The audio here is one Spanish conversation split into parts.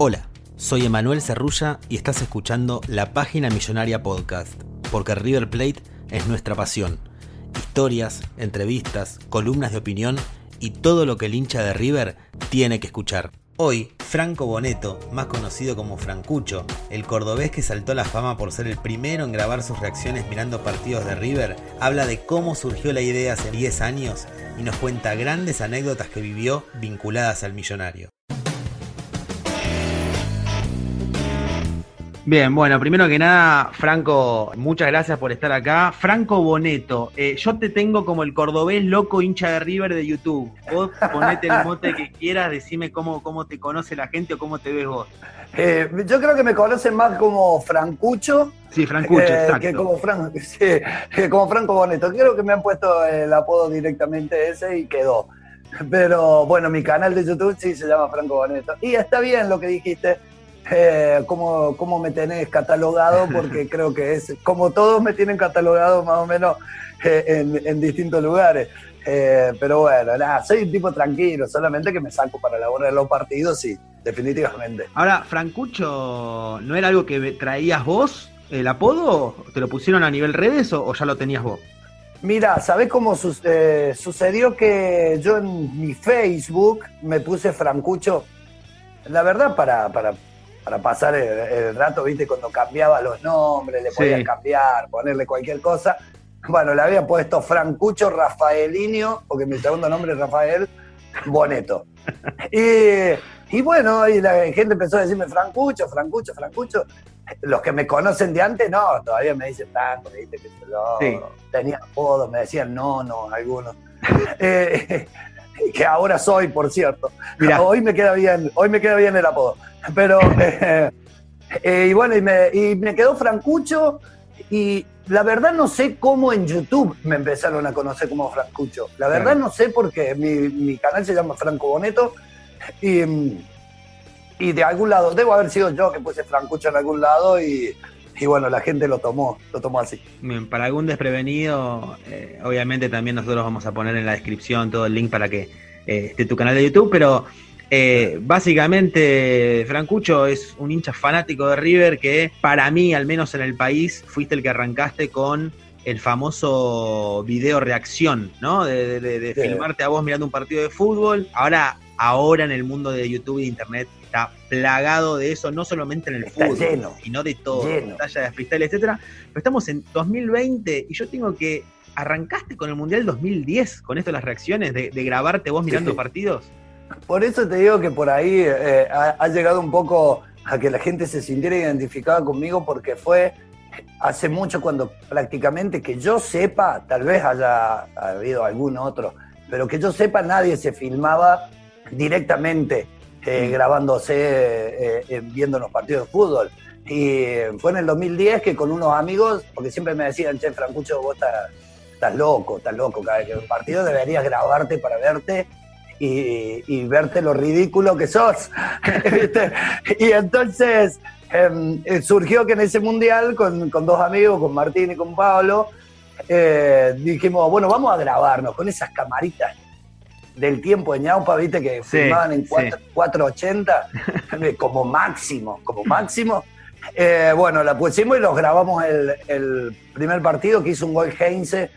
Hola, soy Emanuel Cerrulla y estás escuchando la Página Millonaria Podcast, porque River Plate es nuestra pasión. Historias, entrevistas, columnas de opinión y todo lo que el hincha de River tiene que escuchar. Hoy, Franco Boneto, más conocido como Francucho, el cordobés que saltó a la fama por ser el primero en grabar sus reacciones mirando partidos de River, habla de cómo surgió la idea hace 10 años y nos cuenta grandes anécdotas que vivió vinculadas al millonario. Bien, bueno, primero que nada, Franco, muchas gracias por estar acá. Franco Boneto, eh, yo te tengo como el cordobés loco hincha de River de YouTube. Vos ponete el mote que quieras, decime cómo, cómo te conoce la gente o cómo te ves vos. Eh, yo creo que me conocen más como Francucho. Sí, Francucho, eh, exacto. Que como, Fran- sí, que como Franco Boneto. Creo que me han puesto el apodo directamente ese y quedó. Pero bueno, mi canal de YouTube sí se llama Franco Boneto. Y está bien lo que dijiste, eh, cómo, cómo me tenés catalogado, porque creo que es como todos me tienen catalogado más o menos eh, en, en distintos lugares. Eh, pero bueno, nada, soy un tipo tranquilo, solamente que me saco para la hora de los partidos, sí, definitivamente. Ahora, Francucho, ¿no era algo que traías vos, el apodo? ¿Te lo pusieron a nivel redes o, o ya lo tenías vos? Mira, ¿sabés cómo su- eh, sucedió que yo en mi Facebook me puse Francucho? La verdad, para, para, para pasar el, el rato, viste, cuando cambiaba los nombres, le Sí. podía cambiar, ponerle cualquier cosa. Bueno, le había puesto Francucho Rafaelinho, porque mi segundo nombre es Rafael Boneto. Y, y bueno, y la gente empezó a decirme Francucho, Francucho, Francucho. Los que me conocen de antes, no, todavía me dicen Franco, viste, que yo Sí. tenía apodos, me decían no, no, algunos. Eh, que ahora soy, por cierto. Mirá. Hoy me queda bien, hoy me queda bien el apodo. Pero, eh, eh, y bueno, y me, y me quedó Francucho, y la verdad no sé cómo en YouTube me empezaron a conocer como Francucho. La verdad Claro. no sé porque mi, mi canal se llama Franco Boneto, y, y de algún lado, debo haber sido yo que puse Francucho en algún lado, y, y bueno, la gente lo tomó, lo tomó así. Bien, para algún desprevenido, eh, obviamente también nosotros vamos a poner en la descripción todo el link para que eh, esté tu canal de YouTube, pero eh, básicamente Francucho es un hincha fanático de River que para mí, al menos en el país, fuiste el que arrancaste con el famoso video reacción, ¿no? De, de- de Sí. filmarte a vos mirando un partido de fútbol. Ahora, ahora en el mundo de YouTube y de Internet está plagado de eso, no solamente en el Está fútbol, lleno, sino de todo, batalla de freestyle, etcétera. Pero estamos en 2020 y yo tengo que arrancaste con el Mundial 2010 con esto las reacciones, de, de grabarte vos mirando Sí. partidos. Por eso te digo que por ahí eh, ha, ha llegado un poco a que la gente se sintiera identificada conmigo porque fue hace mucho cuando prácticamente que yo sepa, tal vez haya habido algún otro, pero que yo sepa nadie se filmaba directamente eh, grabándose, eh, viendo los partidos de fútbol. Y fue en el 2010 que con unos amigos, porque siempre me decían, che, Francucho, vos estás, estás loco, estás loco, cada vez que hay un partido deberías grabarte para verte y, y verte lo ridículo que sos. ¿Viste? y entonces em, eh, surgió que en ese mundial, con, con dos amigos, con Martín y con Pablo, eh, dijimos, bueno, vamos a grabarnos con esas camaritas del tiempo de ñaupa, viste, que sí, filmaban en 4, sí. 480, como máximo, como máximo. Eh, bueno, la pusimos y los grabamos el, el primer partido que hizo un gol Heinze.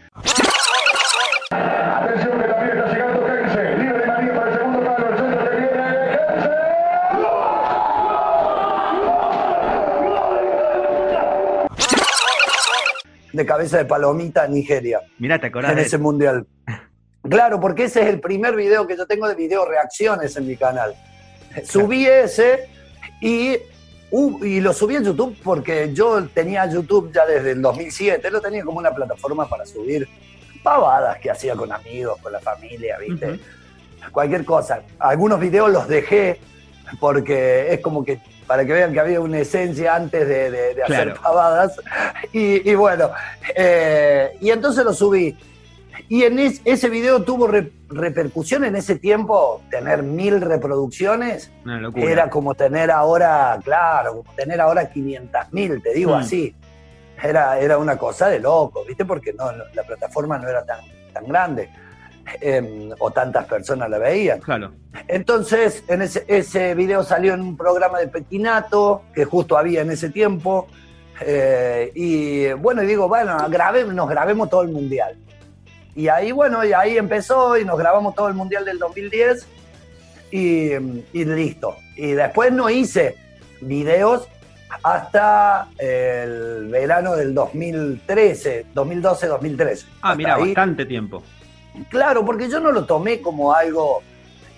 de cabeza de palomita en Nigeria. Mirá, te acordás. En ese de... mundial. Claro, porque ese es el primer video que yo tengo de video reacciones en mi canal. Subí ese y, uh, y lo subí en YouTube porque yo tenía YouTube ya desde el 2007. Lo tenía como una plataforma para subir pavadas que hacía con amigos, con la familia, ¿viste? Cualquier cosa. Algunos videos los dejé porque es como que para que vean que había una esencia antes de, de- de hacer pavadas. Y, y bueno, eh, y entonces lo subí. Y en es- ese video tuvo re- repercusión en ese tiempo, tener mil reproducciones era como tener ahora, claro, como tener ahora 500 mil, te digo Mm. así. Era, era una cosa de loco, ¿viste? Porque no, la plataforma no era tan, tan grande em, o tantas personas la veían. Claro. Entonces, en ese, ese video salió en un programa de Petinato, que justo había en ese tiempo. eh, y bueno, digo, bueno, grabé, nos grabemos todo el mundial. Y ahí, bueno, y ahí empezó y nos grabamos todo el mundial del 2010 y, y listo. Y después no hice videos hasta el verano del 2013, 2012-2013. Ah, mira, bastante tiempo. Claro, porque yo no lo tomé como algo.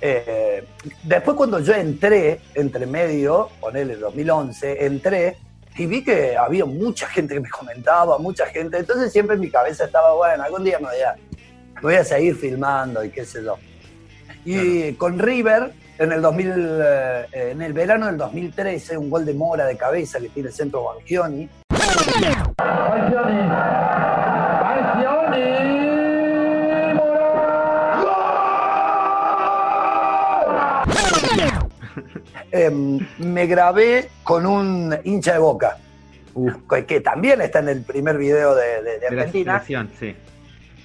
eh, después, cuando yo entré, entre medio, ponele 2011, entré y vi que había mucha gente que me comentaba, mucha gente. Entonces, siempre en mi cabeza estaba, bueno, algún día me voy a, me voy a seguir filmando y qué sé yo. Y con River, en el, 2000, eh, en el verano del 2013, un gol de Mora de cabeza que tiene el centro Bangioni. Em, me grabé con un hincha de boca, Uf, que, también está en el primer video de, de- de de la Argentina. sí.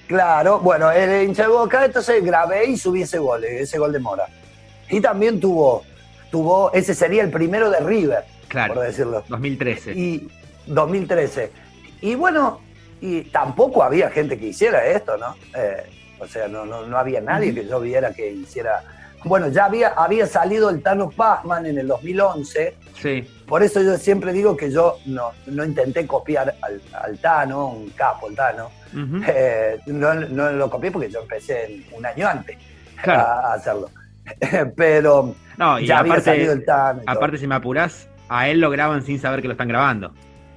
Claro, bueno, el hincha de boca, entonces grabé y subí ese gol, ese gol de Mora. Y también tuvo, tuvo, ese sería el primero de River, Claro. por decirlo. 2013. Y 2013. Y bueno, y tampoco había gente que hiciera esto, ¿no? Eh, o sea, no, no, no había nadie que yo viera que hiciera. Bueno, ya había, había salido el Tano Pazman en el 2011. Sí. Por eso yo siempre digo que yo no, no intenté copiar al, al Tano, un capo, el Tano. Eh, no, no lo copié porque yo empecé un año antes Claro. a, hacerlo. Pero No, y ya había salido el Tano. aparte, si me apurás, a él lo graban sin saber que lo están grabando.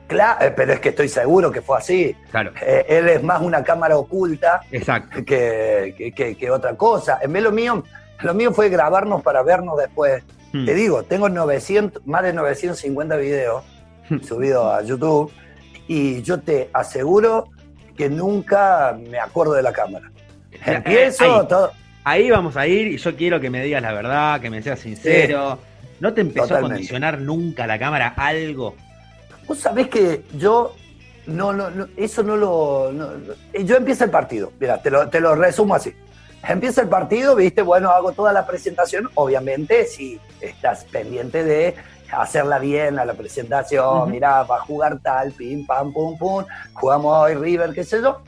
Claro, eh, pero es que estoy seguro que fue así. Claro. Eh, él es más una cámara oculta Exacto. que, que- que- que otra cosa. En vez lo mío, lo mío fue grabarnos para vernos después. Hmm. Te digo, tengo 900, más de 950 videos subidos a YouTube y yo te aseguro que nunca me acuerdo de la cámara. Eh, Empiezo ahí. todo. Ahí vamos a ir y yo quiero que me digas la verdad, que me seas sincero. ¿No te empezó a condicionar nunca la cámara algo? Vos sabés que yo no, no, no, eso no lo. no- eh, yo empiezo el partido, mira, te lo, te lo resumo así. Empieza el partido, viste, bueno, hago toda la presentación, obviamente si estás pendiente de hacerla bien a la presentación, Ujú. mirá, va a jugar tal, pim, pam, pum, pum, jugamos hoy River, qué sé yo.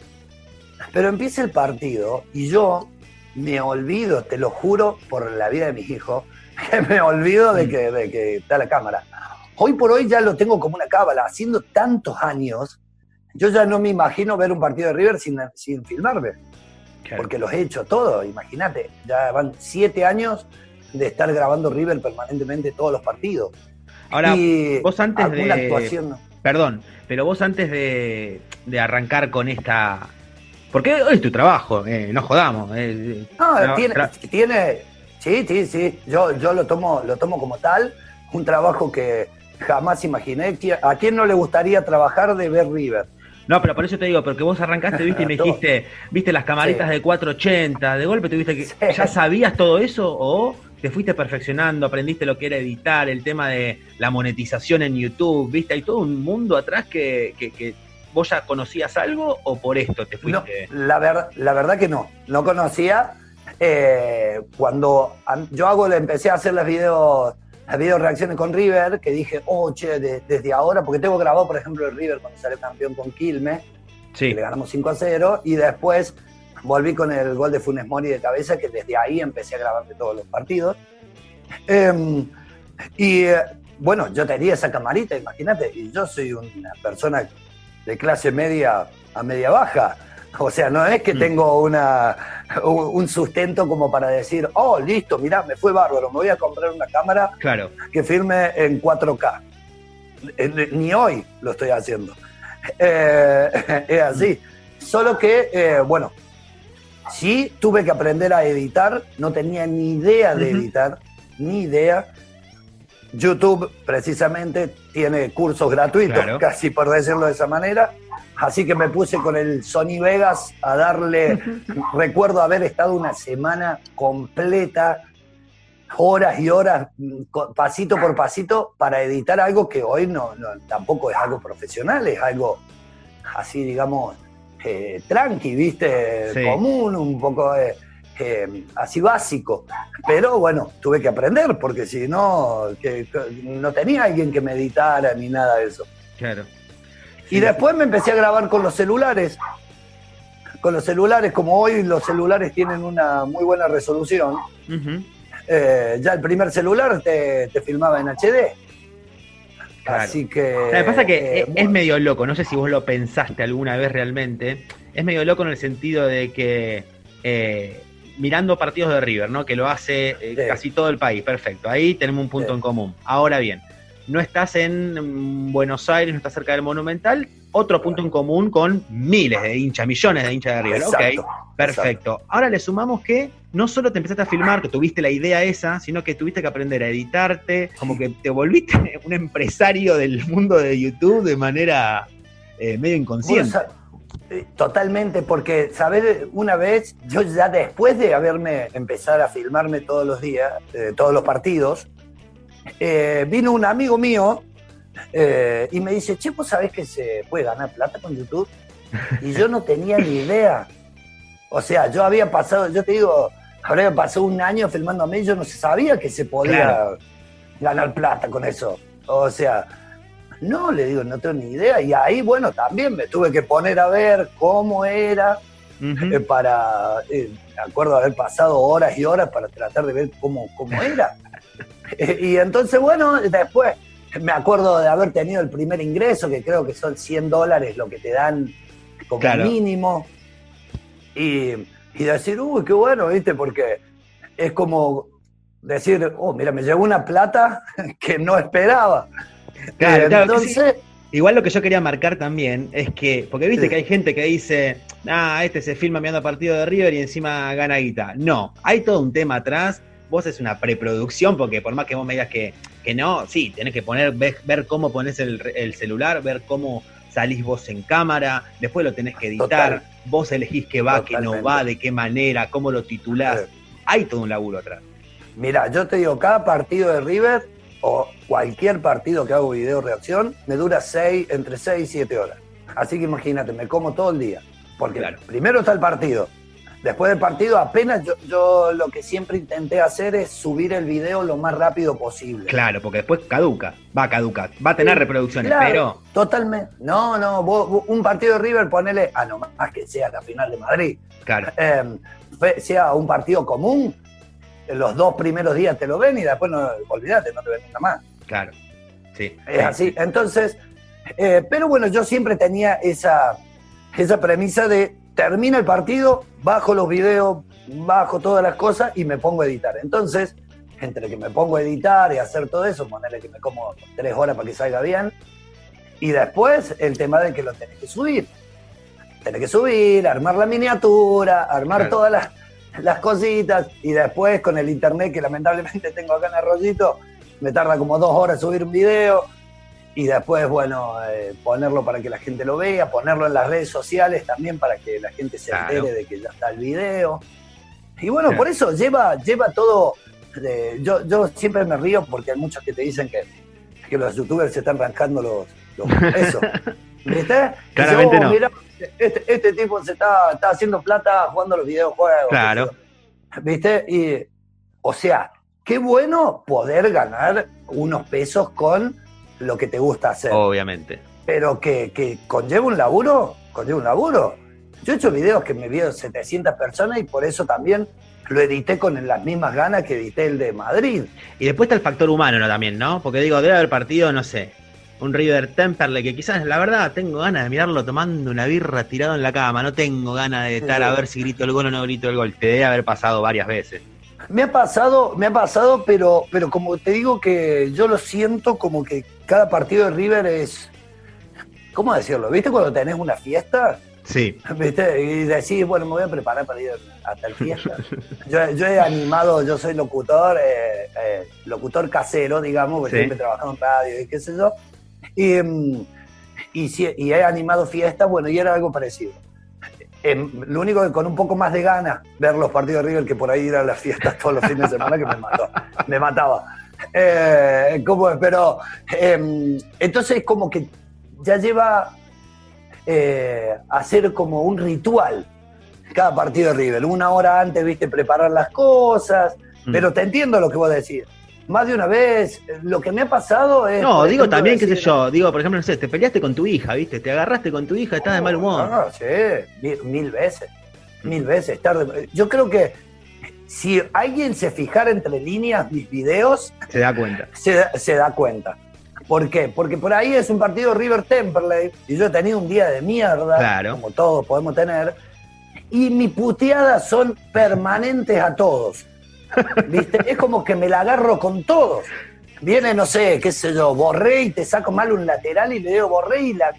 Pero empieza el partido y yo me olvido, te lo juro por la vida de mis hijos, que me olvido de que, de que está la cámara. Hoy por hoy ya lo tengo como una cábala, haciendo tantos años, yo ya no me imagino ver un partido de River sin, sin filmarme, porque los he hecho todo, imagínate, ya van siete años de estar grabando River permanentemente todos los partidos. Ahora, y vos antes de- actuación perdón, pero vos antes de, de arrancar con esta... Porque hoy es tu trabajo, eh, no jodamos. eh, No, tra- tiene, tiene, sí, sí, sí, yo, yo lo, tomo, lo tomo como tal, un trabajo que jamás imaginé. ¿A quién no le gustaría trabajar de ver River? No, pero por eso te digo, porque vos arrancaste, viste, y me dijiste, viste las camaritas Sí. de 480, de golpe tuviste que, Sí. ¿ya sabías todo eso o te fuiste perfeccionando, aprendiste lo que era editar, el tema de la monetización en YouTube, viste, hay todo un mundo atrás que, que, que vos ya conocías algo o por esto te No, fuiste? la, ver- la verdad que no, no conocía. Eh, cuando an- yo hago, empecé a hacer las videos, las video reacciones con River, que dije, oh, che, de- desde ahora, porque tengo grabado, por ejemplo, el River cuando salió campeón con Quilmes, Sí, que le ganamos 5 a 0, y después volví con el gol de Funes Mori de cabeza, que desde ahí empecé a grabar de todos los partidos. Em, y eh, bueno, yo tenía esa camarita, imagínate, y yo soy una persona de clase media a media baja. O sea, no es que mm. tengo una, un sustento como para decir, oh, listo, mirá, me fue bárbaro, me voy a comprar una cámara claro. que firme en 4K. Ni hoy lo estoy haciendo. Eh, es así. Solo que, eh, bueno, sí tuve que aprender a editar, no tenía ni idea de editar, ni idea. YouTube precisamente tiene cursos gratuitos, casi por decirlo de esa manera. Así que me puse con el Sony Vegas a darle, recuerdo haber estado una semana completa, horas y horas, pasito por pasito, para editar algo que hoy no, tampoco es algo profesional, es algo así, digamos, eh, tranqui, ¿viste? Común, un poco eh, eh, así básico. Pero bueno, tuve que aprender, porque si no, que, no tenía alguien que me editara ni nada de eso. Claro. Y después me empecé a grabar con los celulares. Con los celulares, como hoy los celulares tienen una muy buena resolución, eh, ya el primer celular te, filmaba en HD. Así que. Lo que pasa que eh, es, medio loco, no sé si vos lo pensaste alguna vez realmente. Es medio loco en el sentido de que. Eh, mirando partidos de River, ¿no? Que lo hace casi todo el país, perfecto. Ahí tenemos un punto en común. Ahora bien, no estás en Buenos Aires, no estás cerca del Monumental, otro punto en común con miles de hinchas, millones de hinchas de River. ok, perfecto. Ahora le sumamos que no solo te empezaste a filmar, que tuviste la idea esa, sino que tuviste que aprender a editarte, como que te volviste un empresario del mundo de YouTube de manera eh, medio inconsciente. Eh, totalmente, porque, saber Una vez, yo ya después de haberme empezado a filmarme todos los días, eh, todos los partidos, eh, vino un amigo mío eh, y me dice, che, ¿vos sabés que se puede ganar plata con YouTube? Y yo no tenía ni idea. O sea, yo había pasado, yo te digo, habría pasado un año filmándome y yo no sabía que se podía ganar plata con eso. O sea, no, le digo, no tengo ni idea. Y ahí, bueno, también me tuve que poner a ver cómo era eh, para, me acuerdo haber pasado horas y horas para tratar de ver cómo, cómo era. y entonces, bueno, después me acuerdo de haber tenido el primer ingreso, que creo que son 100 dólares lo que te dan como mínimo. Y, decir, uy, qué bueno, ¿viste? Porque es como decir, oh, mira, me llegó una plata que no esperaba. entonces. Igual lo que yo quería marcar también es que, porque viste que hay gente que dice, ah, este se filma mirando partido de River y encima gana guita. No, hay todo un tema atrás vos es una preproducción, porque por más que vos me digas que, que no, sí, tenés que poner, ver, cómo pones el, celular, ver cómo salís vos en cámara, después lo tenés que editar, vos elegís qué va, qué no va, de qué manera, cómo lo titulás. Hay todo un laburo atrás. Mira, yo te digo, cada partido de River o cualquier partido que hago video reacción me dura seis, entre 6 y 7 horas. Así que imagínate, me como todo el día. Porque primero está el partido, Después del partido, apenas yo, yo, lo que siempre intenté hacer es subir el video lo más rápido posible. Claro, porque después caduca, va a caducar, va a tener reproducciones, pero. Totalmente. No, no, un partido de River, ponele, ah, no más que sea la final de Madrid. Claro. Em, sea un partido común, los dos primeros días te lo ven y después no, olvídate, no te ven nada más. Claro. Sí. Es así. Entonces, eh, pero bueno, yo siempre tenía esa, esa premisa de termina el partido, bajo los videos, bajo todas las cosas y me pongo a editar. Entonces, entre que me pongo a editar y hacer todo eso, ponerle que me como tres horas para que salga bien. Y después el tema de que lo tenés que subir. Tenés que subir, armar la miniatura, armar todas las, las, cositas. Y después con el internet que lamentablemente tengo acá en Arroyito, me tarda como dos horas subir un video y después, bueno, eh, ponerlo para que la gente lo vea, ponerlo en las redes sociales también para que la gente se entere de que ya está el video. Y bueno, por eso lleva, lleva todo. yo, yo siempre me río porque hay muchos que te dicen que, que los youtubers se están arrancando los, los eso. ¿Viste? Claramente no. este, este, tipo se está, está haciendo plata jugando los videojuegos. Claro. ¿Viste? Y, o sea, qué bueno poder ganar unos pesos con lo que te gusta hacer. Obviamente. Pero que, que conlleva un laburo, conlleva un laburo. Yo he hecho videos que me vieron 700 personas y por eso también lo edité con las mismas ganas que edité el de Madrid. Y después está el factor humano ¿no? también, ¿no? Porque digo, debe haber partido, no sé, un River Temperley que quizás, la verdad, tengo ganas de mirarlo tomando una birra tirado en la cama. No tengo ganas de estar a ver si grito el gol o no grito el gol. Te debe haber pasado varias veces. Me ha pasado, me ha pasado, pero, pero como te digo que yo lo siento como que cada partido de River es. ¿Cómo decirlo? ¿Viste cuando tenés una fiesta? Sí. ¿Viste? Y decís, bueno, me voy a preparar para ir a tal fiesta. yo, he animado, yo soy locutor, eh, eh, locutor casero, digamos, porque siempre he trabajado en radio y qué sé yo. Y, mm, y, he animado fiestas, bueno, y era algo parecido. Em, lo único que con un poco más de ganas ver los partidos de River que por ahí ir a las fiestas todos los fines de semana que me mató, me mataba. Eh, pero em, entonces como que ya lleva eh, hacer como un ritual cada partido de River. Una hora antes, viste, preparar las cosas. Mm. Pero te entiendo lo que vos decís. Más de una vez, lo que me ha pasado es. No, digo también, qué sé yo. Digo, por ejemplo, no sé, te peleaste con tu hija, ¿viste? Te agarraste con tu hija, estás de mal humor. No, sí, mil, veces. Mil veces. Yo creo que si alguien se fijara entre líneas mis videos. Se da cuenta. se da cuenta. ¿Por qué? Porque por ahí es un partido River Temperley y yo he tenido un día de mierda, como todos podemos tener, y mis puteadas son permanentes a todos. ¿Viste? es como que me la agarro con todos. Viene, no sé, qué sé yo, borré y te saco mal un lateral y le digo borré y la.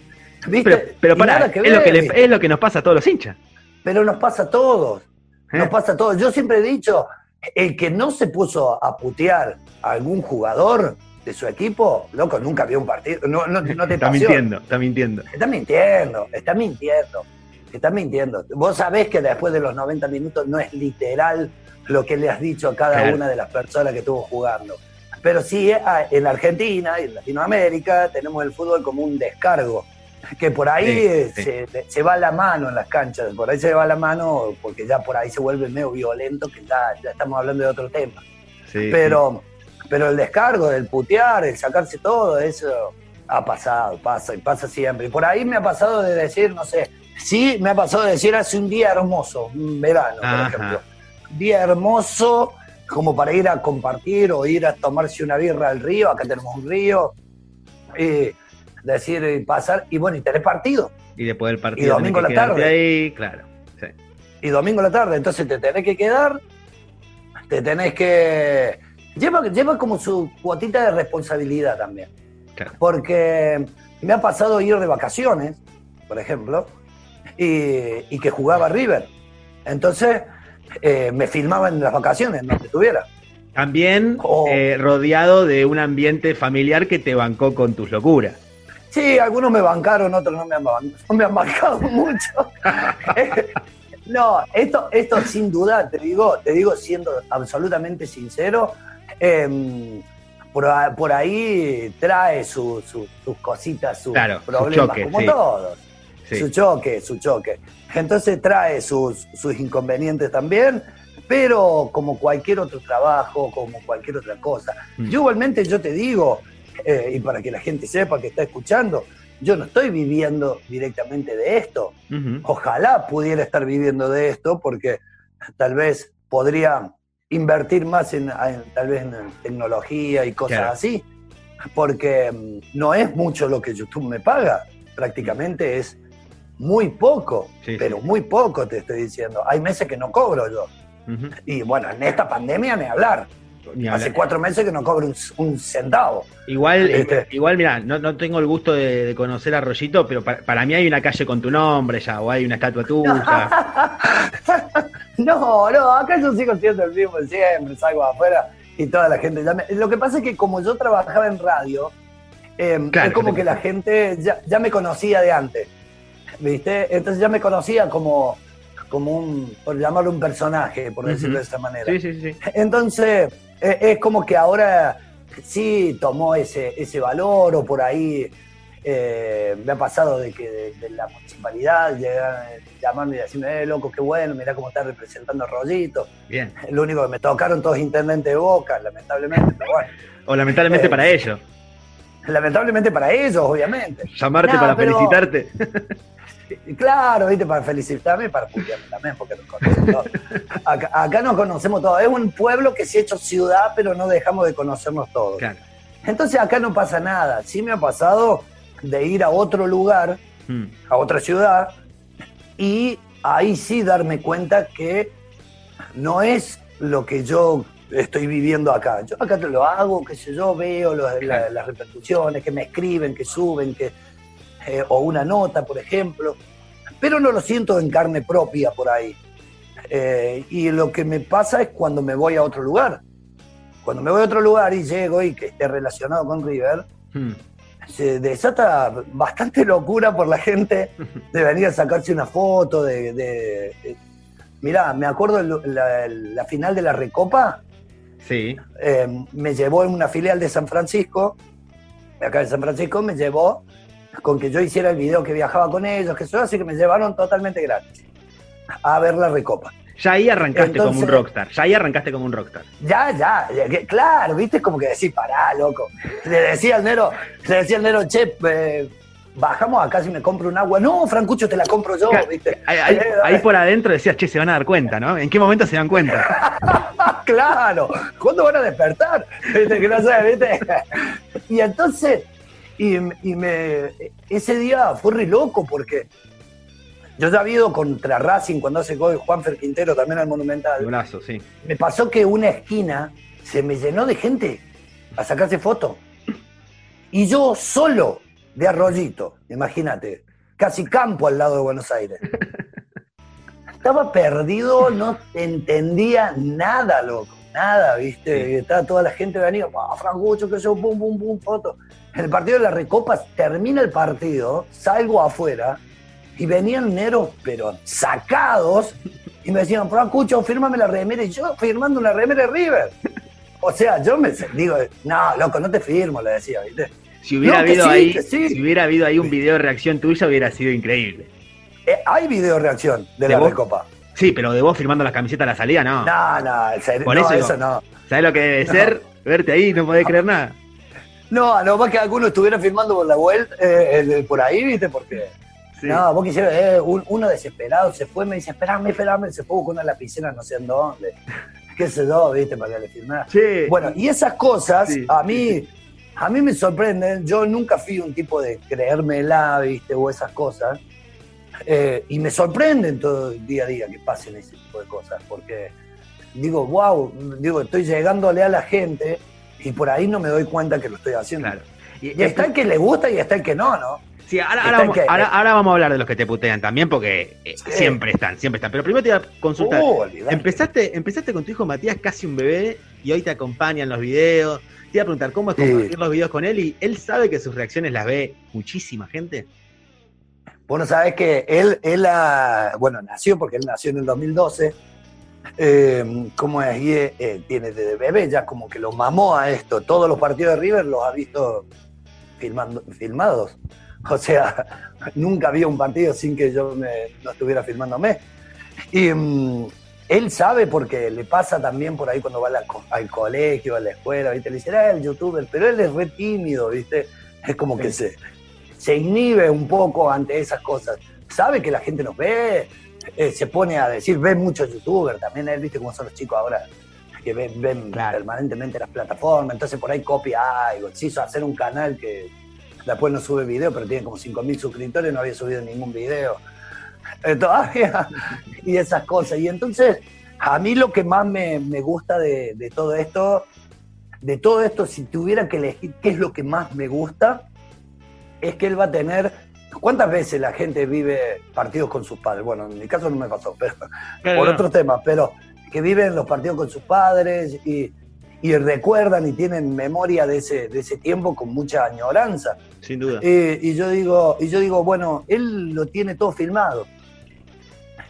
¿Viste? Pero, para, es, lo que es lo que nos pasa a todos los hinchas. Pero nos pasa a todos. Nos ¿Eh? pasa a todos. Yo siempre he dicho, el que no se puso a putear a algún jugador, de su equipo, loco, nunca vio un partido. No, no, no te está mintiendo, está mintiendo. Está mintiendo, está mintiendo. Está mintiendo. Vos sabés que después de los 90 minutos no es literal lo que le has dicho a cada una de las personas que estuvo jugando. Pero sí, ah, en Argentina y en Latinoamérica tenemos el fútbol como un descargo, que por ahí eh, Se, va la mano en las canchas, por ahí se va la mano porque ya por ahí se vuelve medio violento, que ya, ya estamos hablando de otro tema. Pero pero el descargo, el putear, el sacarse todo, eso ha pasado, pasa y pasa siempre. Y por ahí me ha pasado de decir, no sé, sí, me ha pasado de decir hace un día hermoso, un verano, por ejemplo. Día hermoso como para ir a compartir o ir a tomarse una birra al río, acá tenemos un río, y decir y pasar, y bueno, y tener partido. Y después del partido. Y domingo la tarde. Ahí, claro. Y domingo la tarde, entonces te tenés que quedar, te tenés que Lleva, lleva como su cuotita de responsabilidad también. Porque me ha pasado ir de vacaciones, por ejemplo, y, que jugaba River. Entonces, eh, me filmaban en las vacaciones, donde estuviera. También eh, rodeado de un ambiente familiar que te bancó con tus locuras. Sí, algunos me bancaron, otros no me han, no me han bancado mucho. no, esto, esto sin duda, te digo, te digo siendo absolutamente sincero, Em, por, ahí trae sus cositas, sus problemas, como todos. Su choque, su choque. Entonces trae sus, inconvenientes también, pero como cualquier otro trabajo, como cualquier otra cosa. Mm. Yo igualmente yo te digo, eh, y para que la gente sepa que está escuchando, yo no estoy viviendo directamente de esto. Ojalá pudiera estar viviendo de esto porque tal vez podría invertir más en, tal vez en tecnología y cosas así, porque mm, no es mucho lo que YouTube me paga, prácticamente es muy poco, pero muy poco te estoy diciendo. Hay meses que no cobro yo. Y bueno, en esta pandemia ni hablar. Hace cuatro meses que no cobro un, centavo. Igual, este, igual mira, no, tengo el gusto de, conocer a Rollito, pero para, mí hay una calle con tu nombre ya, o hay una estatua tuya. no, no, acá yo sigo siendo el mismo siempre, salgo afuera y toda la gente ya Lo que pasa es que como yo trabajaba en radio, em, es como que la gente ya, me conocía de antes, ¿viste? Entonces ya me conocía como, como un, por llamarlo un personaje, por decirlo de esa manera. Sí, sí, sí. Entonces es, como que ahora sí tomó ese, ese valor o por ahí eh, me ha pasado de que de, la municipalidad llegan llamarme y decirme, eh, loco, qué bueno, mira cómo está representando a Rollito. Bien. Lo único que me tocaron todos intendentes de boca, lamentablemente, pero bueno. O lamentablemente eh, para ellos. Lamentablemente para ellos, obviamente. Llamarte para felicitarte. Claro, viste, para felicitarme y para putearme también, porque nos conocemos todos. Acá, nos conocemos todos. Es un pueblo que se ha hecho ciudad, pero no dejamos de conocernos todos. Entonces acá no pasa nada. Sí me ha pasado de ir a otro lugar, Mm. a otra ciudad, y ahí sí darme cuenta que no es lo que yo estoy viviendo acá. Yo acá te lo hago, qué sé yo, veo los- la- Claro. las repercusiones, que me escriben, que suben, que, eh, o una nota, por ejemplo, pero no lo siento en carne propia por ahí. Eh, y lo que me pasa es cuando me voy a otro lugar. Cuando me voy a otro lugar y llego y que esté relacionado con River, Mm. se desata bastante locura por la gente de venir a sacarse una foto, de... de- de- Mirá, me acuerdo el- la, la final de la Recopa, Sí. eh, me llevó en una filial de San Francisco, acá de San Francisco, me llevó con que yo hiciera el video que viajaba con ellos, que eso, así que me llevaron totalmente gratis a ver la Recopa. Ya ahí arrancaste como un rockstar. Ya ahí arrancaste como un rockstar. Ya, ya, claro, viste, como que decís, pará, loco. Le decía al Nero, le decía al Nero, che, eh, bajamos acá si me compro un agua. No, Francucho, te la compro yo, viste. Ahí, ahí- Eh, ahí por adentro decías, che, se van a dar cuenta, ¿no? ¿En qué momento se dan cuenta? claro, ¿cuándo van a despertar? Viste, que no sé, viste. Y entonces, y, y me, ese día fue re loco porque yo ya había ido contra Racing cuando hace gol Juanfer Quintero también al Monumental. Sí. Me pasó que una esquina se me llenó de gente a sacarse fotos. Y yo solo de Arroyito, imagínate, casi campo al lado de Buenos Aires. Estaba perdido, no entendía nada, loco, nada, ¿viste? Sí. Estaba toda la gente venía, ¡ah, Francucho, que yo, pum, pum, pum, foto! El partido de la Recopa termina el partido, salgo afuera y venían neros, pero sacados, y me decían, Francucho, fírmame la remera, y yo firmando una remera de River. O sea, yo me digo, no, loco, no te firmo, le decía, ¿viste? Si hubiera No, habido sí, ahí, sí. si hubiera habido ahí un video de reacción tuya, hubiera sido increíble. Eh, hay video reacción de ¿De la vos? Recopa. Sí, pero de vos firmando las camisetas a la salida, no. No, no, en serio, Por no, eso eso, no. ¿Sabés lo que debe No. ser? Verte ahí, no podés creer nada. No, a lo más que alguno estuviera filmando por la vuelta, eh, por ahí, ¿viste? Porque. Sí. No, vos quisieras, eh, un- uno desesperado se fue, me dice, esperame, esperame, se fue con una lapicera no sé en dónde. Qué sé yo, ¿viste? Para que le firmara. Che, Bueno, y esas cosas Sí, a sí, mí, a mí me sorprenden. Yo nunca fui un tipo de creérmela, ¿viste? O esas cosas. Eh, y me sorprenden todo el día a día que pasen ese tipo de cosas, porque digo, wow, digo, estoy llegándole a la gente y por ahí no me doy cuenta que lo estoy haciendo. claro. Y, Y está el que le gusta y está el que no, ¿no? Sí, ahora, ahora vamos, que- ahora- ahora vamos a hablar de los que te putean también, porque eh, Sí. siempre están, siempre están. Pero primero te voy a consultar. Empezaste, empezaste con tu hijo Matías casi un bebé y hoy te acompañan los videos. Te iba a preguntar cómo es Sí. compartir los videos con él y él sabe que sus reacciones las ve muchísima gente. Bueno, sabes que él, él bueno, nació porque él nació en el 2012. Eh, ¿Cómo es? Y, eh, tiene de bebé ya como que lo mamó a esto. Todos los partidos de River los ha visto filmando, filmados. O sea, nunca había un partido sin que yo me, no estuviera filmándome. Y mm, él sabe porque le pasa también por ahí cuando va a la al colegio, a la escuela, ¿viste? Le dice, ah, el youtuber, pero él es re tímido, ¿viste? Es como que se, se inhibe un poco ante esas cosas. Sabe que la gente nos ve, eh, se pone a decir, ve muchos youtubers también, él viste cómo son los chicos ahora, que ven, ven Claro. permanentemente las plataformas, entonces por ahí copia algo. Se hizo hacer un canal que después no sube video, pero tiene como 5.000 suscriptores, no había subido ningún video. Eh, todavía, y esas cosas. Y entonces, a mí lo que más me, me gusta de, de todo esto, de todo esto, si tuviera que elegir qué es lo que más me gusta, es que él va a tener. ¿Cuántas veces la gente vive partidos con sus padres? Bueno, en mi caso no me pasó, pero por otros temas, pero que viven los partidos con sus padres y, y recuerdan y tienen memoria de ese, de ese tiempo con mucha añoranza. Sin duda. Eh, y yo digo, y yo digo, bueno, él lo tiene todo filmado.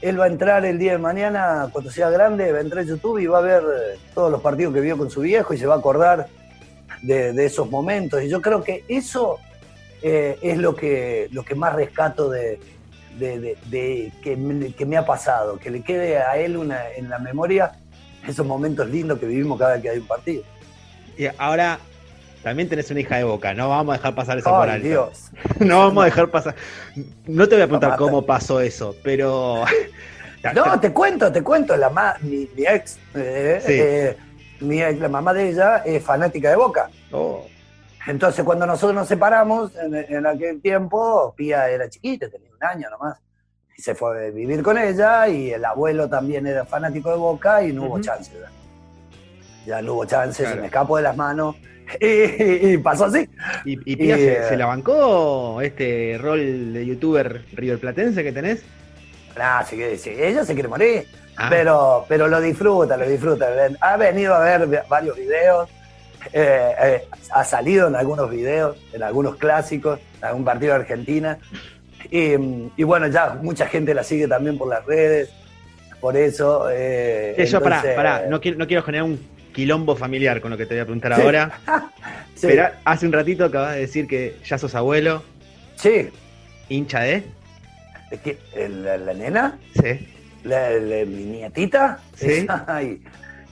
Él va a entrar el día de mañana, cuando sea grande, va a entrar a YouTube y va a ver eh, todos los partidos que vio con su viejo y se va a acordar de, de esos momentos. Y yo creo que eso eh, es lo que, lo que más rescato de, de- de- de que, me, que me ha pasado, que le quede a él una, en la memoria esos momentos lindos que vivimos cada vez que hay un partido. Y ahora también tenés una hija de boca, no vamos a dejar pasar eso por alto. Dios. No vamos a dejar pasar. No te voy a preguntar No, cómo pasó eso, pero. No, te cuento, te cuento. La ma- mi, mi ex, eh, Sí. eh, mi ex, la mamá de ella es fanática de Boca. Oh, Entonces, cuando nosotros nos separamos, en, en aquel tiempo, Pía era chiquita, tenía un año nomás. Y se fue a vivir con ella, y el abuelo también era fanático de Boca, y no hubo Ujú. chance. Ya, Ya no hubo chance, Claro. se me escapó de las manos, y, y pasó así. ¿Y, y Pía se, eh, se la bancó este rol de youtuber riverplatense que tenés? Nah, sí sí, ella se quiere morir, Ah. pero, pero lo disfruta, lo disfruta. Ha venido a ver varios videos, eh, eh, ha salido en algunos videos, en algunos clásicos, en algún partido de Argentina. Y, y bueno, ya mucha gente la sigue también por las redes, por eso. eh, Eso, pará, entonces, pará, no quiero, no quiero generar un quilombo familiar con lo que te voy a preguntar Sí. ahora. sí, Pero hace un ratito acabas de decir que ya sos abuelo, sí, hincha de. eh, la, la nena, Sí. la, la- mi nietita, Sí. ay,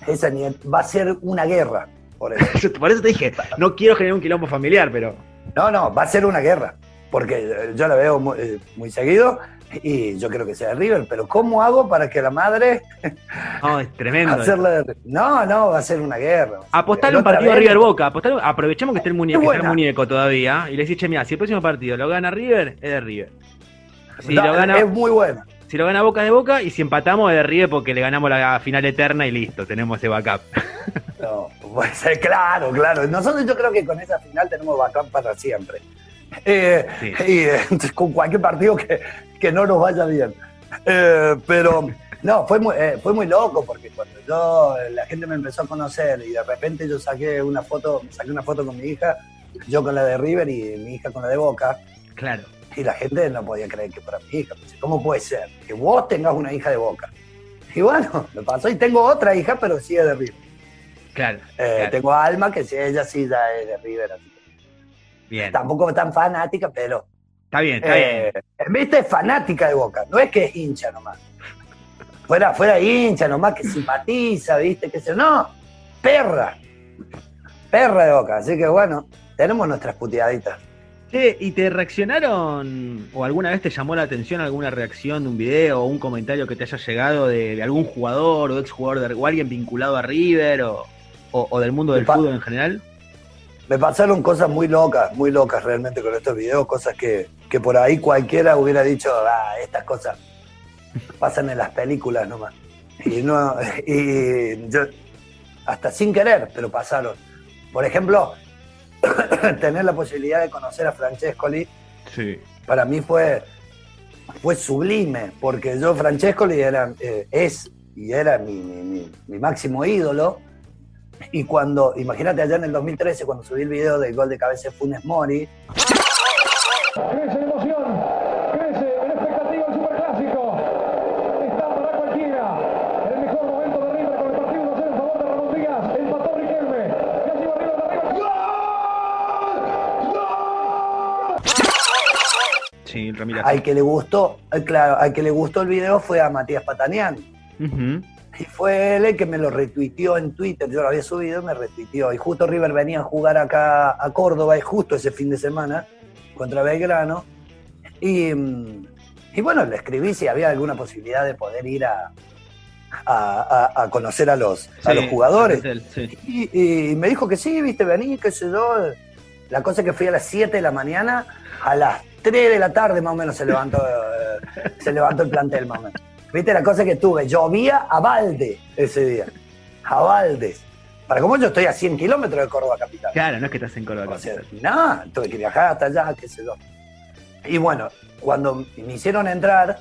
esa niet- va a ser una guerra. Por eso. Por eso te dije, no quiero generar un quilombo familiar, pero. No, no, va a ser una guerra, porque eh, yo la veo muy, eh, muy seguido y yo creo que sea de River, pero ¿cómo hago para que la madre No, es tremendo. River? No, no, va a ser una guerra. Apostarle La un partido a River Boca. apostarle- aprovechemos que esté el muñeco, que está el muñeco todavía. Y le decís, che, mira, si el próximo partido lo gana River, es de River. Si, No, lo gana, Es muy buena. Si lo gana Boca de Boca. Y si empatamos de River porque le ganamos la final eterna y listo, tenemos ese backup. No, puede ser, claro, claro. Nosotros yo creo que con esa final tenemos backup para siempre. Eh, Sí. Y eh, con cualquier partido que, que no nos vaya bien. Eh, pero no, fue muy, eh, fue muy loco porque cuando yo, la gente me empezó a conocer y de repente yo saqué una foto, saqué una foto con mi hija, yo con la de River y mi hija con la de Boca, Claro. Y la gente no podía creer que fuera mi hija. Dice, ¿Cómo puede ser que vos tengas una hija de Boca? Y bueno, me pasó y tengo otra hija, pero sí es de River. Claro. Eh, claro. Tengo a Alma, que sí, ella sí ya es de River. así que Bien. Tampoco tan fanática, pero Está bien, está eh, bien. en vista es fanática de Boca, no es que es hincha nomás. Fuera, fuera hincha nomás, que simpatiza, ¿viste? Que se, no, perra. Perra de Boca. Así que bueno, tenemos nuestras puteaditas. Che, ¿y te reaccionaron o alguna vez te llamó la atención alguna reacción de un video o un comentario que te haya llegado de, de algún jugador o exjugador de, o alguien vinculado a River o, o- o del mundo del fútbol en general? Me pasaron cosas muy locas, muy locas realmente con estos videos, cosas que, que por ahí cualquiera hubiera dicho, ah, estas cosas pasan en las películas nomás. Y no, y yo, hasta sin querer, pero pasaron. Por ejemplo, tener la posibilidad de conocer a Francescoli, Sí. para mí fue, fue sublime, porque yo, Francescoli, era, eh, es y era mi, mi- mi- mi máximo ídolo. Y cuando, imagínate allá en el 2013, cuando subí el video del gol de cabeza de Funes Mori, Crece la emoción, crece la expectativa del superclásico. Está para cualquiera. El mejor momento de River con el partido 1-0 en favor de Ramón Díaz. Empató Riquelme. Casi va River de River. Sí, Ramírez. al que le gustó, eh, claro, al que le gustó el video fue a Matías Patanián. Y fue él el que me lo retuiteó en Twitter. Yo lo había subido y me retuiteó. Y justo River venía a jugar acá a Córdoba, y justo ese fin de semana, contra Belgrano. Y, mm, y bueno, le escribí si había alguna posibilidad de poder ir a, a- a- a conocer a los, a los jugadores. sí. Y, y me dijo que sí, viste, vení, qué sé yo. La cosa es que fui a las 7 de la mañana, a las 3 de la tarde más o menos se levantó, eh, se levantó el plantel más o menos. Viste, la cosa que tuve, llovía a balde ese día, a baldes. Para como yo estoy a 100 kilómetros de Córdoba capital. Claro, no es que estás en Córdoba. O sea, capital. nada, tuve que viajar hasta allá, qué sé yo. Y bueno, cuando me hicieron entrar,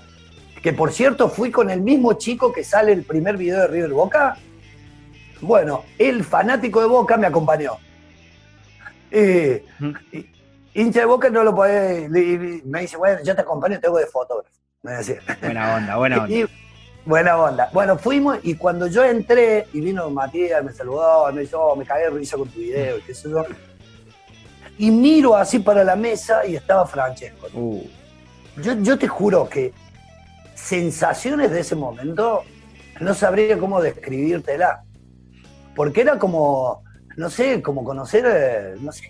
que por cierto fui con el mismo chico que sale el primer video de River Boca, bueno, el fanático de Boca me acompañó. Y, y- hincha de Boca no lo podés, y- me dice, bueno, yo te acompaño, te hago de fotógrafo. Me decía. Buena onda, buena onda. Y- buena onda. Bueno, fuimos y cuando yo entré y vino Matías, me saludó, me dijo, oh, me cagué de risa con tu video y qué sé yo. Y miro así para la mesa y estaba Francesco. Uh, Yo, yo te juro que sensaciones de ese momento no sabría cómo describírtela. Porque era como, no sé, como conocer, eh, no sé,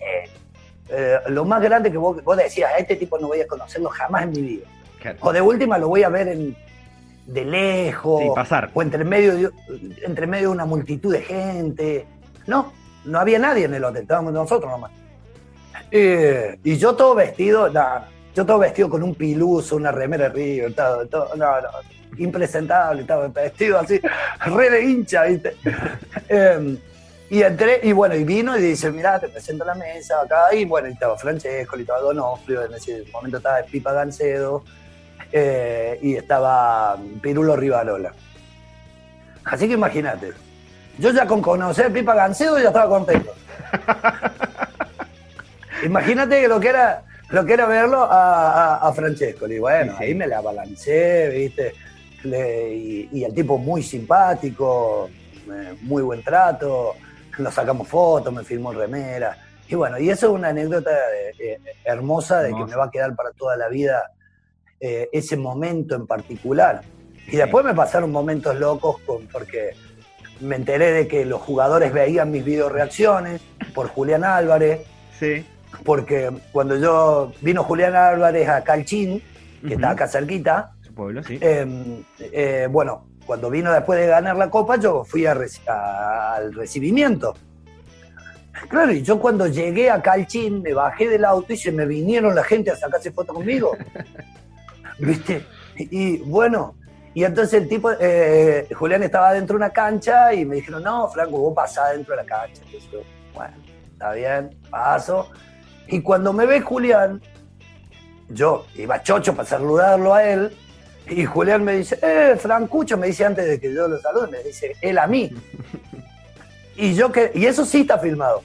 eh, lo más grande que vos, vos decías, a este tipo no voy a conocerlo jamás en mi vida. claro. O de última lo voy a ver en, de lejos. Sí, pasar. O entre medio, de, entre medio de una multitud de gente. No, no había nadie en el hotel, estábamos nosotros nomás. Eh, y yo todo vestido, yo todo vestido con un piluso, una remera de River, todo, todo, no, no, impresentable, estaba vestido así, re de hincha, ¿viste? Eh, y entré, y bueno, y vino y dice, mirá, te presento la mesa acá, y bueno, y estaba Francesco, y estaba Donofrio, en ese momento estaba Pipa Gancedo, eh, y estaba Pirulo Rivarola. Así que imagínate, yo ya con conocer Pipa Gancedo ya estaba contento. imagínate lo que era lo que era verlo a, a, a Francesco. Y bueno, ahí me la abalancé, ¿viste? Le- y, y el tipo muy simpático, eh, muy buen trato, nos sacamos fotos, me firmó remera. Y bueno, y eso es una anécdota eh, eh, hermosa de que me va a quedar para toda la vida eh, ese momento en particular. Y después me pasaron momentos locos con- porque me enteré de que los jugadores veían mis video reacciones por Julián Álvarez, Sí. porque cuando yo vino Julián Álvarez a Calchín, que está acá cerquita, Su pueblo, sí. eh, bueno, cuando vino después de ganar la copa, yo fui al recibimiento. Claro, y yo cuando llegué a Calchín, me bajé del auto y se me vinieron la gente a sacarse fotos conmigo. ¿Viste? Y bueno, y entonces el tipo, eh, Julián estaba dentro de una cancha y me dijeron, no, Franco, vos pasás dentro de la cancha. Entonces yo, bueno, está bien, paso. Y cuando me ve Julián, yo iba chocho para saludarlo a él, y Julián me dice, eh, Francucho, me dice antes de que yo lo salude, me dice, él a mí. Y yo que, y eso sí está filmado.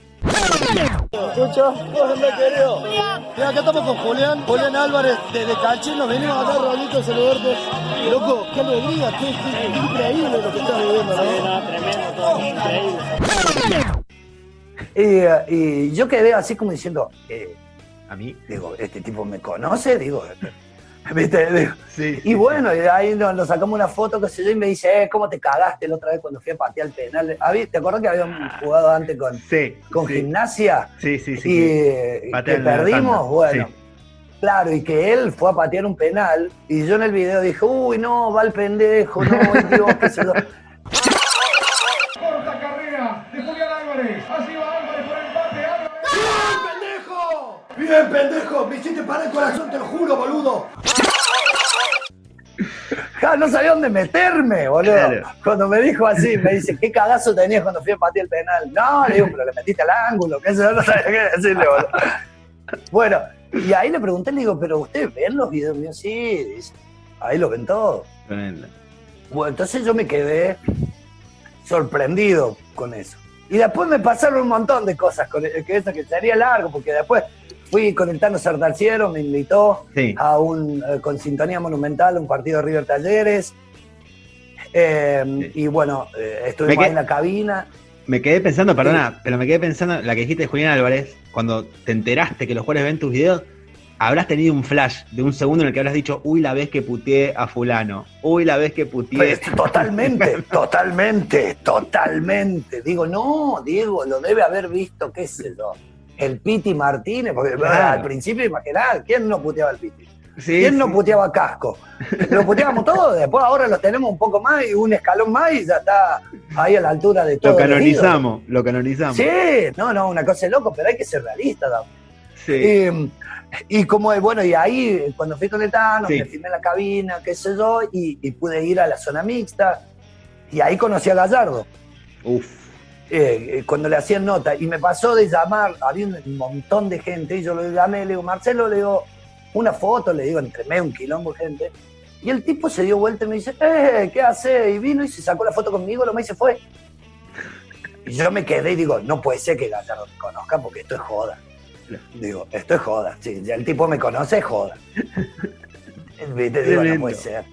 Chucho, me querido. Mira, acá estamos con Julián, Julián Álvarez, desde Calchín, nos venimos a dar Rolito a saludarte. Loco, qué alegría, qué, qué- qué increíble lo que estás viviendo, ¿no? tremendo, todo increíble. Y, eh, y yo quedé así como diciendo, eh, A mí. digo, este tipo me conoce, digo, ¿viste? Sí. Y bueno, y ahí nos, nos sacamos una foto, qué sé yo, y me dice, eh, ¿cómo te cagaste la otra vez cuando fui a patear el penal? ¿Te acuerdas que habíamos jugado antes con, Sí. con sí. gimnasia? Sí, sí, sí. y que perdimos, bueno. sí. Claro, y que él fue a patear un penal, y yo en el video dije, uy, no, va el pendejo, no, Dios, qué sé yo. Corta carrera de Julián Álvarez por empate. Álvarez. pendejo! Bien, pendejo, me hiciste parar el corazón, te lo juro, boludo. Ja, no sabía dónde meterme, boludo. Claro. Cuando me dijo así, me dice, ¿qué cagazo tenías cuando fui a patear el penal? No, le digo, pero le metiste al ángulo, que eso no sabía qué decirle, boludo. Bueno, y ahí le pregunté, le digo, ¿pero ustedes ven los videos míos? Sí, dice, ahí lo ven todos. Bueno, entonces yo me quedé sorprendido con eso. Y después me pasaron un montón de cosas con que eso que sería largo, porque después fui con el Tano Sartalciero, me invitó Sí. a un eh, con sintonía monumental, un partido de River Talleres. Eh, Sí. Y bueno, eh, estuvimos qued- ahí en la cabina. Me quedé pensando, perdona, pero me quedé pensando, la que dijiste de Julián Álvarez, cuando te enteraste que los jugadores ven tus videos, habrás tenido un flash de un segundo en el que habrás dicho, uy, la vez que puteé a fulano, uy, la vez que puteé. Pues, totalmente, totalmente, totalmente. Digo, no, Diego, lo debe haber visto, qué sé yo. El Piti Martínez, porque Claro. al principio, imaginad, ¿quién no puteaba al Piti? Sí, ¿Quién no puteaba Casco? Lo puteábamos todos, después ahora lo tenemos un poco más y un escalón más y ya está ahí a la altura de todo. Lo canonizamos, lo canonizamos. Sí, no, no, una cosa de loco, pero hay que ser realista también. Sí. Y, y como, bueno, y ahí cuando fui con me filmé en la cabina, qué sé yo, y, y pude ir a la zona mixta, y ahí conocí a Gallardo, Uf. Eh, eh, cuando le hacían nota, y me pasó de llamar, había un montón de gente, y yo lo llamé, le digo, Marcelo, le digo, una foto, le digo, entre medio un quilombo gente, y el tipo se dio vuelta y me dice, eh, ¿qué hace? Y vino y se sacó la foto conmigo, lo y se fue. Y yo me quedé y digo, no puede ser que Gallardo me conozca porque esto es joda. Digo, esto es joda. Sí, ya el tipo me conoce, es joda. Digo, no puede ser.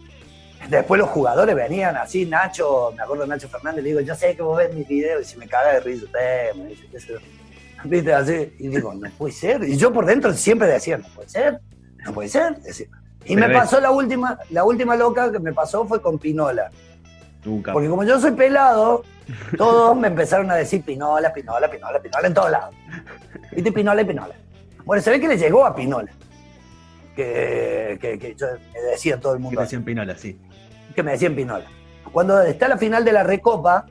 Después los jugadores venían así, Nacho, me acuerdo de Nacho Fernández, le digo, yo sé que vos ves mis videos y si me caga de risa usted, me dice, qué sé. Viste, así, y digo, no puede ser. Y yo por dentro siempre decía, no puede ser, no puede ser. Decía. Y Pero me es- pasó la última, la última loca que me pasó fue con Pinola. Nunca. Porque como yo soy pelado, todos me empezaron a decir Pinola, Pinola, Pinola, Pinola en todos lados. ¿Viste? Pinola y Pinola. Bueno, se ve que le llegó a Pinola. Que, que, que yo me decía todo el Que mundo. así, decían Pinola, sí. Que me decían Pinola. Cuando está la final de la Recopa,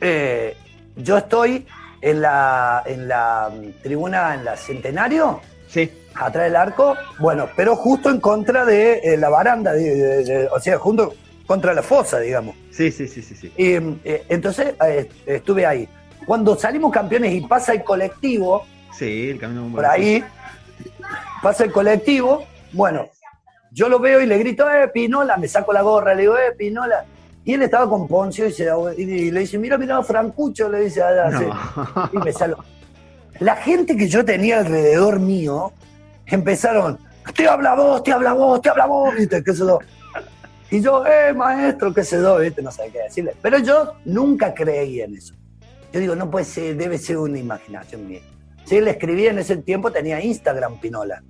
eh, yo estoy en la, en la mm, tribuna, en la Centenario, Sí. atrás del arco, bueno, pero justo en contra de eh, la baranda, de- de- de- o sea, junto contra la fosa, digamos. Sí, sí, sí, sí, sí. Y, eh, entonces estuve ahí. Cuando salimos campeones y pasa el colectivo, Sí, el camino por ahí, pasa el colectivo, bueno, yo lo veo y le grito, eh, Pinola, me saco la gorra, le digo, eh, Pinola. Y él estaba con Poncio y, se y le dice, mira, mira, Francucho, le dice allá. No. sí. Y me. La gente que yo tenía alrededor mío empezaron, te habla vos, te habla vos, te habla vos, ¿viste? ¿Qué yo? Y yo, eh, maestro, qué sé yo, ¿viste? No sé qué decirle. Pero yo nunca creí en eso. Yo digo, no puede ser, debe ser una imaginación mía. Sí, le escribí en ese tiempo, tenía Instagram Pinola.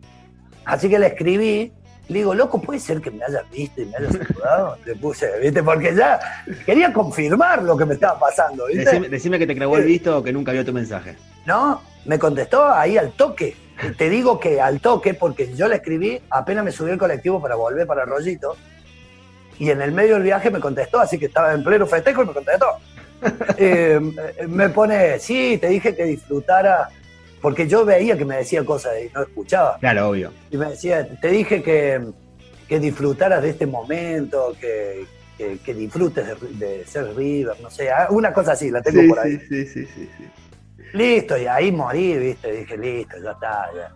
Así que le escribí, le digo, loco, puede ser que me hayas visto y me hayas saludado. Le puse, ¿viste? Porque ya quería confirmar lo que me estaba pasando, ¿viste? Decime, decime que te clavó el visto o que nunca vio tu mensaje. No, me contestó ahí al toque. Te digo que al toque, porque yo le escribí, apenas me subí el colectivo para volver para Rollito, y en el medio del viaje me contestó, así que estaba en pleno festejo y me contestó. Eh, me pone, sí, te dije que disfrutara, porque yo veía que me decía cosas y no escuchaba. Claro, obvio. Y me decía, te dije que, que disfrutaras de este momento, que, que- que disfrutes de, de ser River, no sé, ah, una cosa así, la tengo por ahí. sí, sí, sí, sí. Listo, y ahí morí, viste, dije, listo, ya está, ya,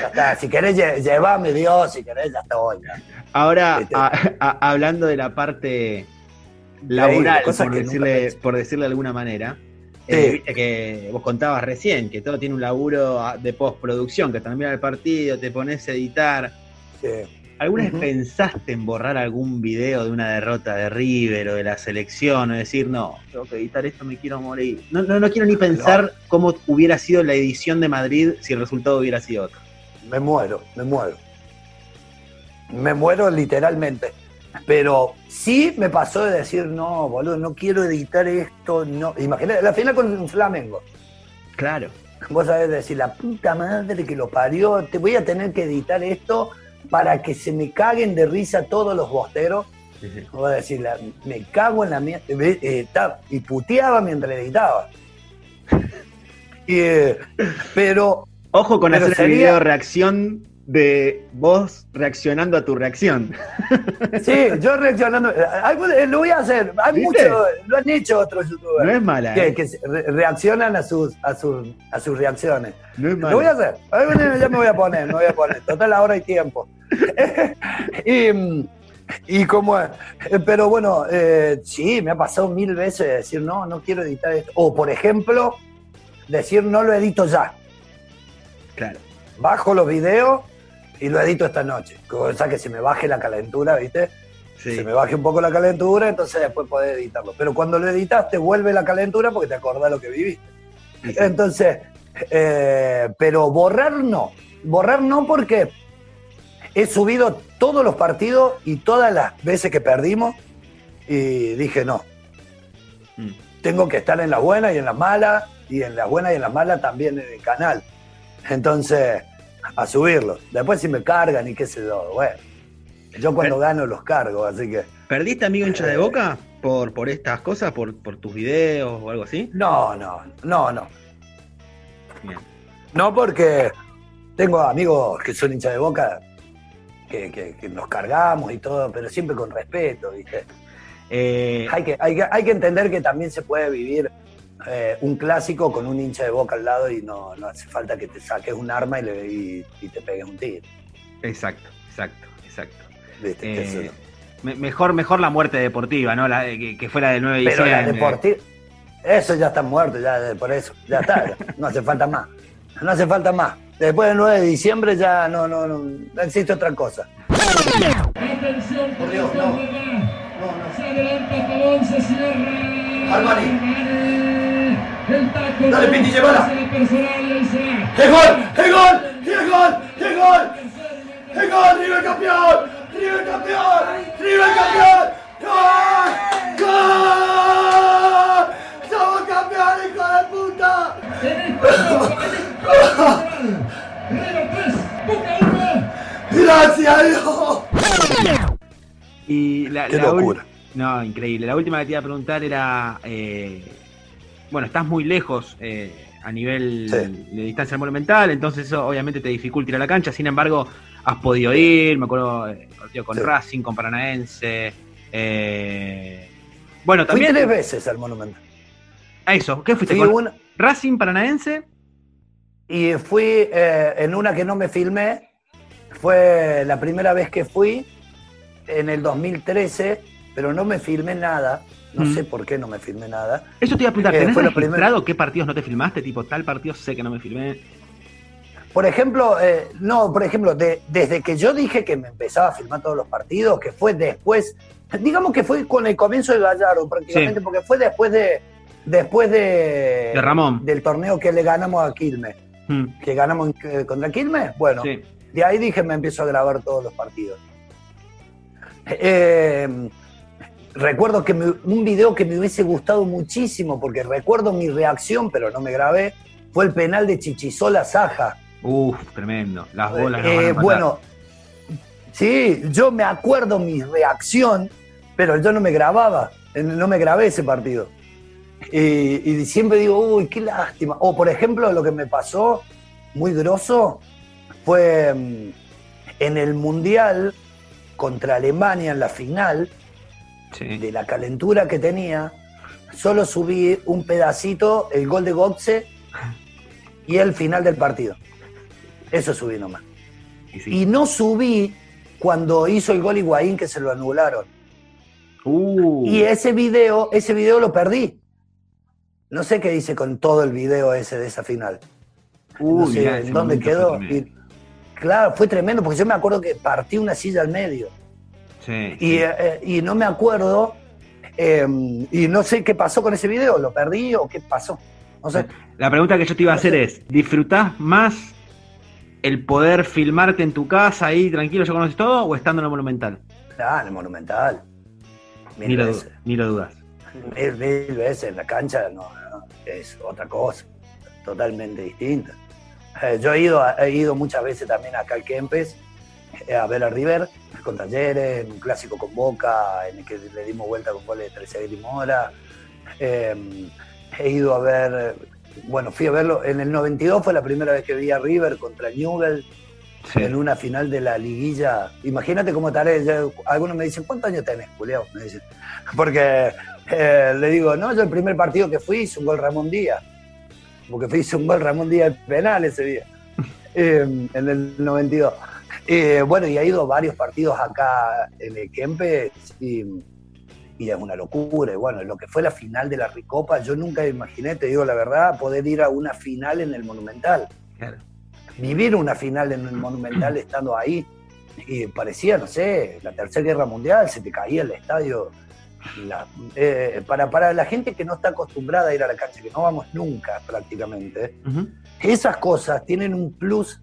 ya está. Si querés lle- llevarme Dios, si querés, ya estoy. ya. Ahora, a- a- hablando de la parte laboral, por decirle, por decirle de alguna manera. Eh, viste que vos contabas recién que todo tiene un laburo ah, de postproducción, que termina el partido, te pones a editar. Sí. ¿Alguna vez pensaste en borrar algún video de una derrota de River o de la selección o decir, no, tengo que editar esto, me quiero morir? No, no, no quiero ni pensar cómo hubiera sido la edición de Madrid si el resultado hubiera sido otro. Me muero, me muero. Me muero literalmente. Pero sí me pasó de decir, no, boludo, no quiero editar esto, no. Imagínate, la final con un Flamengo. Claro. Vos sabés decir, la puta madre que lo parió, te voy a tener que editar esto para que se me caguen de risa todos los bosteros. Voy a decir, la- me cago en la mierda. Eh, eh, y puteaba mientras editaba. Y, eh, pero Ojo con Pero hacer el sería- video reacción de vos reaccionando a tu reacción. sí, yo reaccionando. eh, lo voy a hacer. Hay mucho, lo han hecho otros youtubers. No es mala, que, ¿eh? que reaccionan a sus, a sus, a sus reacciones. No es Lo voy a mala. hacer. Ya me voy a poner, me voy a poner. Total, ahora hay tiempo. y, y como, eh, pero bueno, eh, sí, me ha pasado mil veces decir, no, no quiero editar esto. O, por ejemplo, decir, no lo edito ya. Claro. Bajo los videos y lo edito esta noche. Cosa que se me baje la calentura, ¿viste? Sí. Se me baje un poco la calentura, entonces después podés editarlo. Pero cuando lo editas, te vuelve la calentura porque te acordás lo que viviste. Sí. Entonces, eh, pero borrar no. Borrar no porque he subido todos los partidos y todas las veces que perdimos y dije no. Mm. Tengo que estar en las buenas y en las malas y en las buenas y en las malas también en el canal. Entonces, a subirlo. Después si me cargan y qué sé yo, bueno. Yo cuando gano los cargo, así que... ¿Perdiste amigo hincha Eh. de boca por, por estas cosas, por, por tus videos o algo así? No, no, no, no. Bien. No, porque tengo amigos que son hinchas de boca, que, que- que nos cargamos y todo, pero siempre con respeto, ¿viste? Eh, Hay que, hay que, hay que entender que también se puede vivir eh, un clásico con un hincha de boca al lado y no, no hace falta que te saques un arma y, le, y, y te pegues un tiro, exacto, exacto, exacto. ¿viste? Eh, eso- me- mejor, mejor la muerte deportiva, ¿no? La, de- que, que fuera del 9 de pero la diciembre. deportiva, eso ya está muerto, ya por eso, ya está, no hace falta más, no hace falta más. Después del 9 de diciembre ya no, no, no, no existe otra cosa. Atención, Por Dios, no. es verdad. Se adelanta Pavón, se cierra. Armani. Dale, Piti, llévala. ¡Qué gol! ¡Qué gol! ¡Qué gol! ¡Qué gol! ¡Qué gol! ¡River campeón! ¡River campeón! ¡River campeón! ¡Gol! ¡Gol! ¡Somos campeones, hijo de puta! En esta Copa River 3, Boca 1. ¡Gracias a Dios! Y la, Qué la locura. No, increíble. La última que te iba a preguntar era. eh, bueno, estás muy lejos eh, a nivel Sí. de distancia al monumental, entonces eso obviamente te dificulta ir a la cancha, sin embargo, has podido ir, me acuerdo, eh, partido con Sí. Racing, con Paranaense. eh, bueno, Fui también. tres veces al Monumental. A eso, ¿qué fuiste? Fui con una, Racing Paranaense. y fui eh, en una que no me filmé. Fue la primera vez que fui en el 2013, pero no me filmé nada. No Mm. sé por qué no me filmé nada. Eso te iba a preguntar, Eh, ¿tenés fue lo registrado qué partidos no te filmaste? Tipo, tal partido sé que no me filmé. Por ejemplo, eh, no, por ejemplo, de- desde que yo dije que me empezaba a filmar todos los partidos, que fue después, digamos que fue con el comienzo de Gallardo prácticamente, Sí. porque fue después de después de, De Ramón. del torneo que le ganamos a Quilmes, Mm, que ganamos eh, contra Quilmes, bueno, sí. de ahí dije me empiezo a grabar todos los partidos. Eh, recuerdo que me- un video que me hubiese gustado muchísimo, porque recuerdo mi reacción, pero no me grabé, fue el penal de Chichizola Saja. Uf, tremendo. Las bolas. Eh, van a matar. bueno, sí, yo me acuerdo mi reacción, pero yo no me grababa, eh, no me grabé ese partido. Y, y siempre digo, uy, qué lástima. O por ejemplo, lo que me pasó muy grosso fue mm, en el Mundial contra Alemania en la final, Sí. de la calentura que tenía, solo subí un pedacito, el gol de Gotze y el final del partido. Eso subí nomás. Y sí. Y no subí cuando hizo el gol Higuaín que se lo anularon. Uh, Y ese video, ese video lo perdí. No sé qué dice con todo el video ese de esa final. uh, no sé mirá, en ese dónde quedó. Y, claro, fue tremendo porque yo me acuerdo que partí una silla al medio. Sí, Y, sí. eh, y no me acuerdo, eh, y no sé qué pasó con ese video, ¿lo perdí o qué pasó? No sé. La pregunta que yo te iba a hacer es, ¿disfrutás más el poder filmarte en tu casa ahí tranquilo, ya conoces todo, o estando en el Monumental? Ah, en el Monumental. Mil Ni lo, veces. ni lo dudas. Mil, mil veces en la cancha, no, no, es otra cosa, totalmente distinta. Eh, yo he ido, he ido muchas veces también acá al Kempes eh, a ver a River con Talleres, un clásico con Boca, en el que le dimos vuelta con goles de Trezeguet y Mora. Eh, he ido a ver, bueno, fui a verlo, en el 92 fue la primera vez que vi a River contra Newell Sí. en una final de la liguilla. Imagínate cómo estaré. algunos me dicen, ¿cuántos años tenés, Julio? Me dicen. Porque eh, le digo, no, yo el primer partido que fui hice un gol Ramón Díaz. Porque fui hice un gol Ramón Díaz penal ese día, eh, en el 92. Eh, bueno, y ha ido varios partidos acá en el Kempes y, y es una locura. Y bueno, lo que fue la final de la Ricopa, yo nunca imaginé, te digo la verdad, poder ir a una final en el Monumental Claro. vivir una final en el Monumental estando ahí. Y parecía, no sé, la Tercera Guerra Mundial, se te caía el estadio. La- eh, para, para la gente que no está acostumbrada a ir a la cancha, que no vamos nunca prácticamente, esas cosas tienen un plus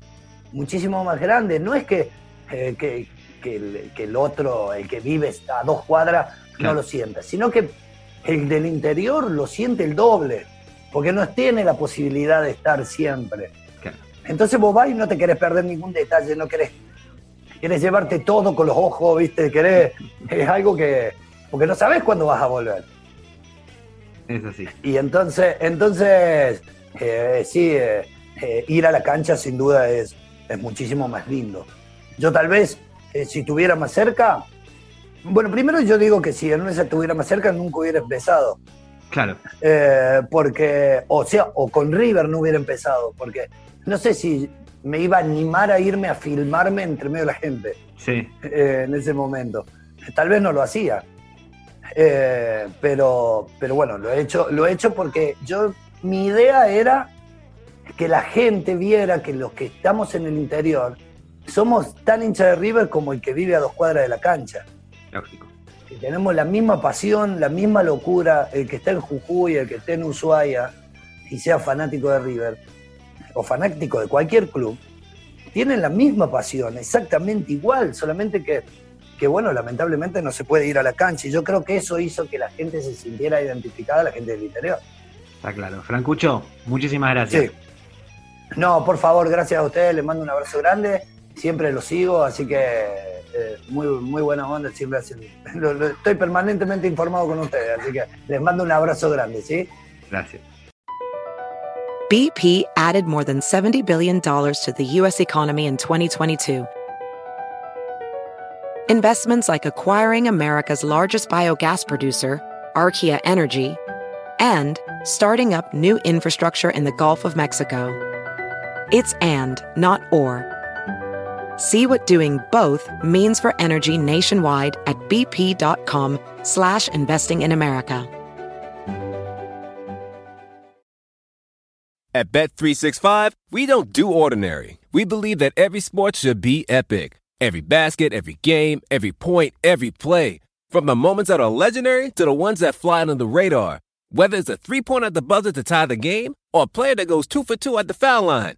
muchísimo más grande. No es que, eh, que, que el, que el otro, el que vive a dos cuadras, Claro. no lo sienta, sino que el del interior lo siente el doble, porque no tiene la posibilidad de estar siempre. Claro. Entonces vos vas y no te querés perder ningún detalle, no querés, querés llevarte todo con los ojos, ¿viste? Querés, es algo que, porque no sabes cuándo vas a volver. Es así. Y entonces, entonces eh, sí, eh, eh, ir a la cancha sin duda es, es muchísimo más lindo. Yo tal vez, eh, si estuviera más cerca, bueno, primero yo digo que si en esa estuviera más cerca nunca hubiera empezado. Claro. Eh, porque, o sea, o con River no hubiera empezado, porque no sé si me iba a animar a irme a filmarme entre medio de la gente Sí. eh, en ese momento. Tal vez no lo hacía. Eh, pero, pero bueno, lo he hecho, lo he hecho porque yo, mi idea era que la gente viera que los que estamos en el interior somos tan hinchas de River como el que vive a dos cuadras de la cancha. Lógico. Que tenemos la misma pasión, la misma locura, el que está en Jujuy, el que esté en Ushuaia y sea fanático de River o fanático de cualquier club, tienen la misma pasión, exactamente igual, solamente que, que bueno, lamentablemente no se puede ir a la cancha y yo creo que eso hizo que la gente se sintiera identificada, la gente del interior. Está claro. Francucho, muchísimas gracias. Sí. No, por favor, gracias a ustedes, les mando un abrazo grande, siempre lo sigo, así que eh, muy, muy buena onda, siempre hacen, lo- lo- estoy permanentemente informado con ustedes, así que les mando un abrazo grande, ¿sí? Gracias. BP added more than $70 billion to the U.S. economy in 2022. Investments like acquiring America's largest biogas producer, Archaea Energy, and starting up new infrastructure in the Gulf of Mexico. It's and, not or. See what doing both means for energy nationwide at bp.com slash investing in America. At Bet365, we don't do ordinary. We believe that every sport should be epic. Every basket, every game, every point, every play. From the moments that are legendary to the ones that fly under the radar. Whether it's a three-pointer at the buzzer to tie the game or a player that goes two for two at the foul line.